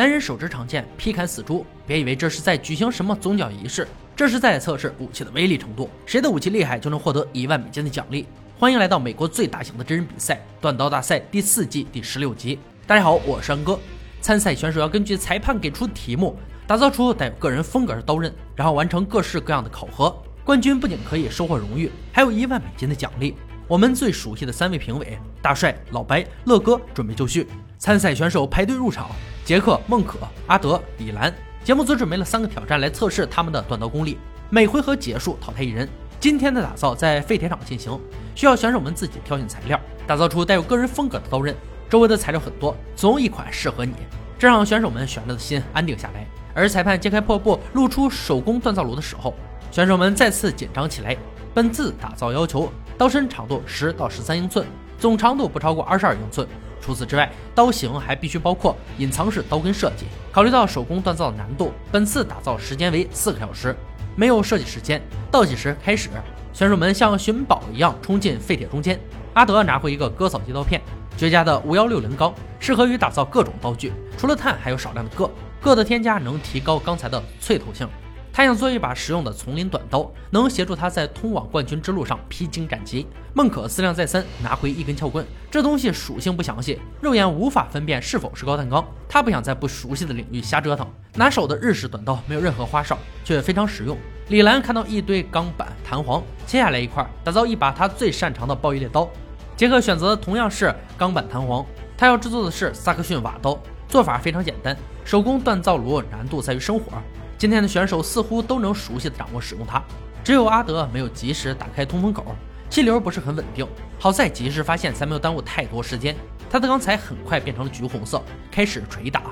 男人手持长剑劈砍死猪，别以为这是在举行什么宗教仪式，这是在测试武器的威力程度，谁的武器厉害就能获得一万美金的奖励。欢迎来到美国最大型的真人比赛——断刀大赛第四季第十六集。大家好，我是安哥。参赛选手要根据裁判给出的题目，打造出带有个人风格的刀刃，然后完成各式各样的考核。冠军不仅可以收获荣誉，还有一万美金的奖励。我们最熟悉的三位评委大帅、老白、乐哥准备就绪，参赛选手排队入场。杰克、孟可、阿德、李兰。节目组准备了三个挑战来测试他们的断刀功力。每回合结束淘汰一人。今天的打造在废铁厂进行，需要选手们自己挑选材料，打造出带有个人风格的刀刃。周围的材料很多，总有一款适合你。这让选手们悬着的心安定下来。而裁判揭开破布，露出手工锻造炉的时候，选手们再次紧张起来。本次打造要求。刀身长度十到十三英寸，总长度不超过二十二英寸。除此之外，刀型还必须包括隐藏式刀根设计。考虑到手工锻造的难度，本次打造时间为四个小时，没有设计时间。倒计时开始，选手们像寻宝一样冲进废铁中间。阿德拿回一个割草机刀片，绝佳的五幺六零钢，适合于打造各种刀具。除了碳，还有少量的铬，铬的添加能提高钢材的脆透性。他想做一把实用的丛林短刀，能协助他在通往冠军之路上披荆斩棘。孟可思量再三，拿回一根撬棍。这东西属性不详细，肉眼无法分辨是否是高碳钢。他不想在不熟悉的领域瞎折腾。拿手的日式短刀没有任何花哨，却非常实用。李兰看到一堆钢板弹簧，切下来一块，打造一把他最擅长的暴衣猎刀。杰克选择同样是钢板弹簧，他要制作的是萨克逊瓦刀，做法非常简单。手工锻造炉难度在于生火。今天的选手似乎都能熟悉的掌握使用它，只有阿德没有及时打开通风口，气流不是很稳定。好在及时发现，才没有耽误太多时间。他的钢材很快变成了橘红色，开始捶打。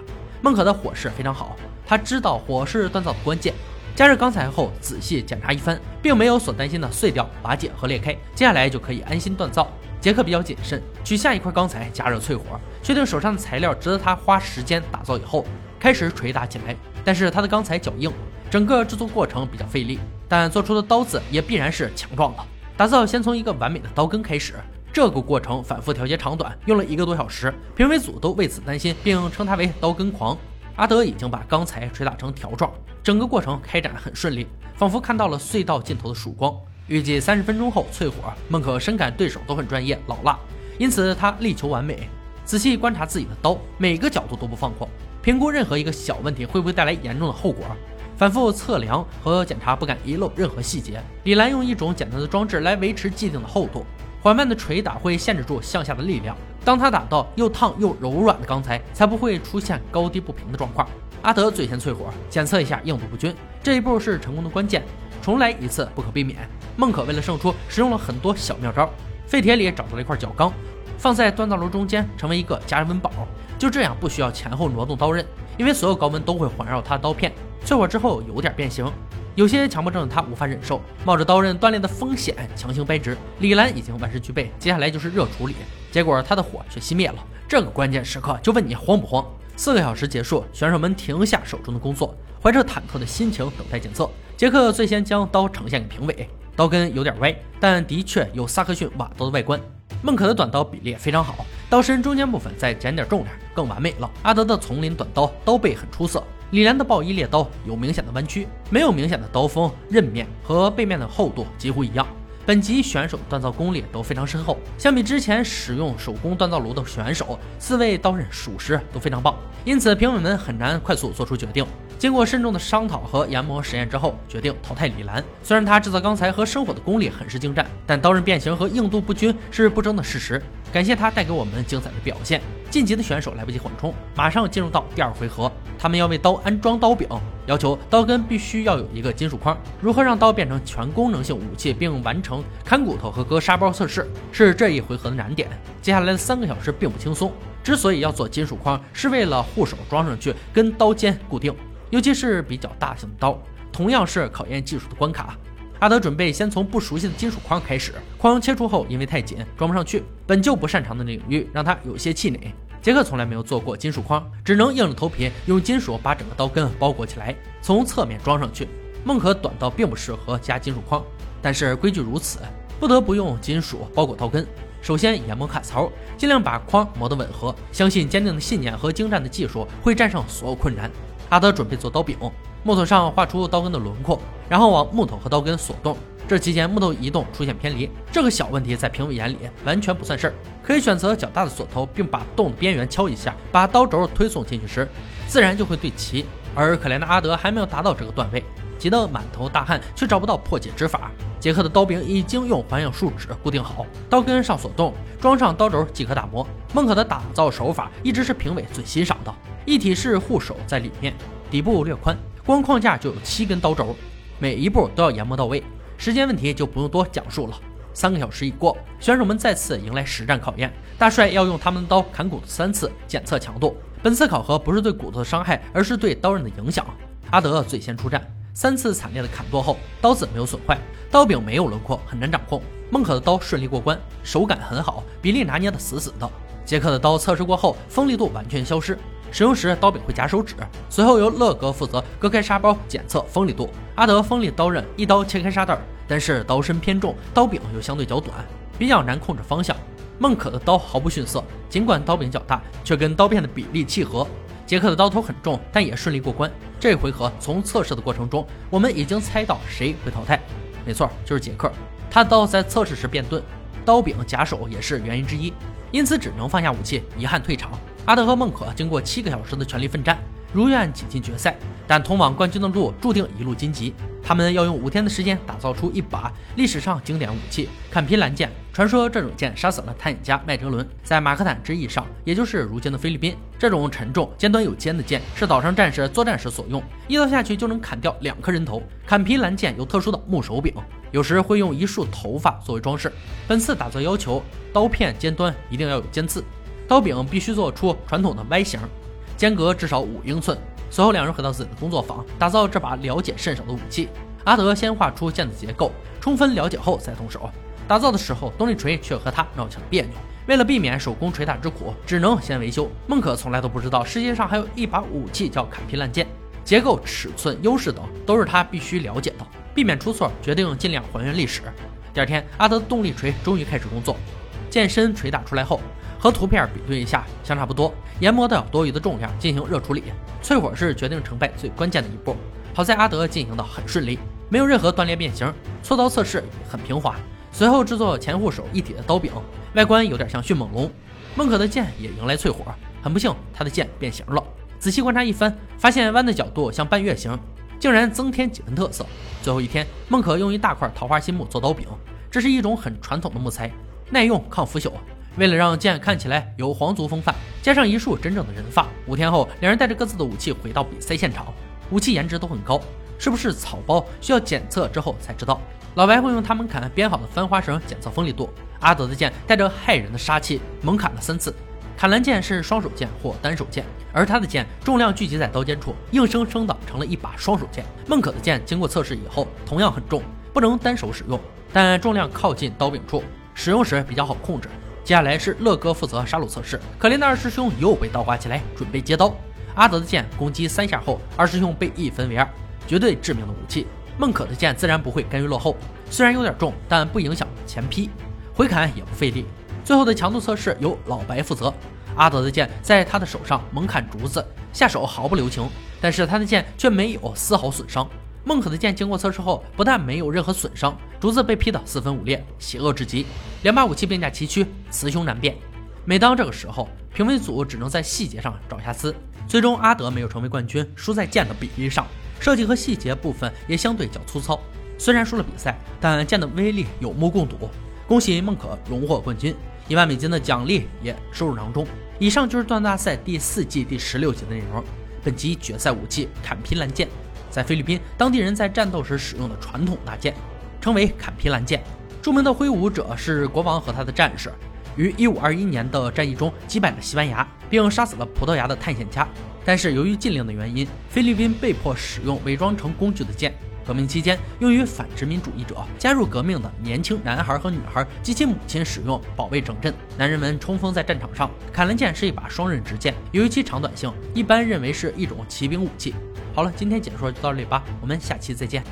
孟可的火势非常好，他知道火是锻造的关键。加热钢材后，仔细检查一番，并没有所担心的碎掉、瓦解和裂开，接下来就可以安心锻造。杰克比较谨慎，取下一块钢材，加热淬火，确定手上的材料值得他花时间打造以后，开始捶打起来。但是他的钢材较硬，整个制作过程比较费力，但做出的刀子也必然是强壮的。打造先从一个完美的刀根开始，这个过程反复调节长短，用了一个多小时。评委组都为此担心，并称他为刀根狂。阿德已经把钢材捶打成条状，整个过程开展很顺利，仿佛看到了隧道尽头的曙光。预计三十分钟后淬火，孟可深感对手都很专业老辣，因此他力求完美，仔细观察自己的刀，每个角度都不放过，评估任何一个小问题会不会带来严重的后果，反复测量和检查，不敢遗漏任何细节。李兰用一种简单的装置来维持既定的厚度，缓慢的捶打会限制住向下的力量。当他打到又烫又柔软的钢材，才不会出现高低不平的状况。阿德最先淬火，检测一下硬度不均，这一步是成功的关键。重来一次不可避免。孟可为了胜出，使用了很多小妙招。废铁里找到了一块角钢，放在锻造炉中间，成为一个加温宝。就这样，不需要前后挪动刀刃，因为所有高温都会环绕他的刀片。淬火之后有点变形，有些强迫症的他无法忍受，冒着刀刃断裂的风险强行掰直。李兰已经万事俱备，接下来就是热处理。结果他的火却熄灭了。这个关键时刻，就问你慌不慌？四个小时结束，选手们停下手中的工作，怀着忐忑的心情等待检测。杰克最先将刀呈现给评委，刀根有点歪，但的确有萨克逊瓦刀的外观。孟可的短刀比例非常好，刀身中间部分再减点重量，更完美了。阿德的丛林短刀刀背很出色，李兰的暴衣猎刀有明显的弯曲，没有明显的刀锋，刃面和背面的厚度几乎一样。本集选手锻造功力都非常深厚，相比之前使用手工锻造炉的选手，四位刀刃属实都非常棒，因此评委们很难快速做出决定。经过慎重的商讨和研磨实验之后，决定淘汰李兰。虽然他制造钢材和生火的功力很是精湛，但刀刃变形和硬度不均是不争的事实。感谢他带给我们精彩的表现。晋级的选手来不及缓冲，马上进入到第二回合。他们要为刀安装刀柄，要求刀根必须要有一个金属框。如何让刀变成全功能性武器，并完成砍骨头和割沙包测试，是这一回合的难点。接下来的三个小时并不轻松。之所以要做金属框，是为了护手装上去跟刀尖固定，尤其是比较大型的刀，同样是考验技术的关卡。阿德准备先从不熟悉的金属框开始，框切除后因为太紧装不上去，本就不擅长的领域让他有些气馁。杰克从来没有做过金属框，只能硬着头皮用金属把整个刀根包裹起来，从侧面装上去。孟可短刀并不适合加金属框，但是规矩如此，不得不用金属包裹刀根。首先研磨卡槽，尽量把框磨得吻合，相信坚定的信念和精湛的技术会战胜所有困难。阿德准备做刀柄，木头上画出刀根的轮廓，然后往木头和刀根锁动。这期间木头移动出现偏离，这个小问题在评委眼里完全不算事儿，可以选择较大的锁头，并把洞的边缘敲一下，把刀轴推送进去时，自然就会对齐。而可怜的阿德还没有达到这个段位，急得满头大汗，却找不到破解之法。杰克的刀柄已经用环氧树脂固定好，刀根上锁洞，装上刀轴即可打磨。孟可的打造手法一直是评委最欣赏的，一体式护手在里面，底部略宽，光框架就有七根刀轴，每一步都要研磨到位。时间问题就不用多讲述了。三个小时已过，选手们再次迎来实战考验。大帅要用他们的刀砍骨头三次，检测强度。本次考核不是对骨头的伤害，而是对刀刃的影响。阿德最先出战，三次惨烈的砍剁后，刀子没有损坏，刀柄没有轮廓，很难掌控。孟可的刀顺利过关，手感很好，比例拿捏的死死的。杰克的刀测试过后，锋利度完全消失。使用时刀柄会夹手指，随后由乐哥负责割开沙包检测锋利度。阿德锋利刀刃一刀切开沙袋，但是刀身偏重，刀柄又相对较短，比较难控制方向。孟可的刀毫不逊色，尽管刀柄较大，却跟刀片的比例契合。杰克的刀头很重，但也顺利过关。这回合从测试的过程中，我们已经猜到谁会淘汰，没错，就是杰克。他的刀在测试时变钝，刀柄夹手也是原因之一，因此只能放下武器，遗憾退场。阿德和孟可经过七个小时的全力奋战，如愿挤进决赛，但通往冠军的路注定一路荆棘。他们要用五天的时间打造出一把历史上经典武器——坎皮蓝剑。传说这种剑杀死了探险家麦哲伦，在马克坦之翼上，也就是如今的菲律宾。这种沉重、尖端有尖的剑是岛上战士作战时所用，一刀下去就能砍掉两颗人头。坎皮蓝剑有特殊的木手柄，有时会用一束头发作为装饰。本次打造要求，刀片尖端一定要有尖刺。刀柄必须做出传统的 Y 型，间隔至少五英寸。随后，两人回到自己的工作坊，打造这把了解甚少的武器。阿德先画出剑的结构，充分了解后再动手。打造的时候，动力锤却和他闹起了别扭。为了避免手工锤打之苦，只能先维修。孟可从来都不知道世界上还有一把武器叫砍皮烂剑，结构、尺寸、优势等都是他必须了解的。避免出错，决定尽量还原历史。第二天，阿德的动力锤终于开始工作。剑身锤打出来后。和图片比对一下，相差不多。研磨掉多余的重量，进行热处理。淬火是决定成败最关键的一步。好在阿德进行的很顺利，没有任何断裂变形。锉刀测试很平滑。随后制作前护手一体的刀柄，外观有点像迅猛龙。孟可的剑也迎来淬火，很不幸，他的剑变形了。仔细观察一番，发现弯的角度像半月形，竟然增添几分特色。最后一天，孟可用一大块桃花心木做刀柄，这是一种很传统的木材，耐用抗腐朽。为了让剑看起来有皇族风范，加上一束真正的人发。五天后，两人带着各自的武器回到比赛现场，武器颜值都很高，是不是草包需要检测之后才知道。老白会用他们砍编好的翻花绳检测锋利度。阿德的剑带着骇人的杀气，猛砍了三次。砍蓝剑是双手剑或单手剑，而他的剑重量聚集在刀尖处，硬生生的成了一把双手剑。孟可的剑经过测试以后，同样很重，不能单手使用，但重量靠近刀柄处，使用时比较好控制。接下来是乐哥负责杀戮测试，可怜的二师兄又被倒挂起来，准备接刀。阿德的剑攻击三下后，二师兄被一分为二，绝对致命的武器。孟可的剑自然不会甘于落后，虽然有点重，但不影响前劈，回砍也不费力。最后的强度测试由老白负责，阿德的剑在他的手上猛砍竹子，下手毫不留情，但是他的剑却没有丝毫损伤。孟可的剑经过测试后，不但没有任何损伤，竹子被劈得四分五裂，邪恶至极。两把武器并驾齐驱，雌雄难辨。每当这个时候，评委组只能在细节上找瑕疵。最终，阿德没有成为冠军，输在剑的比例上，设计和细节部分也相对较粗糙。虽然输了比赛，但剑的威力有目共睹。恭喜孟可荣获冠军，一万美金的奖励也收入囊中。以上就是段大赛第四季第十六集的内容。本集决赛武器——砍劈蓝剑。在菲律宾，当地人在战斗时使用的传统大剑，称为坎皮兰剑。著名的挥舞者是国王和他的战士，于1521年的战役中击败了西班牙，并杀死了葡萄牙的探险家。但是由于禁令的原因，菲律宾被迫使用伪装成工具的剑。革命期间，用于反殖民主义者加入革命的年轻男孩和女孩及其母亲使用，保卫整镇。男人们冲锋在战场上。砍兰剑是一把双刃直剑，由于其长短性，一般认为是一种骑兵武器。好了，今天解说就到这里吧，我们下期再见。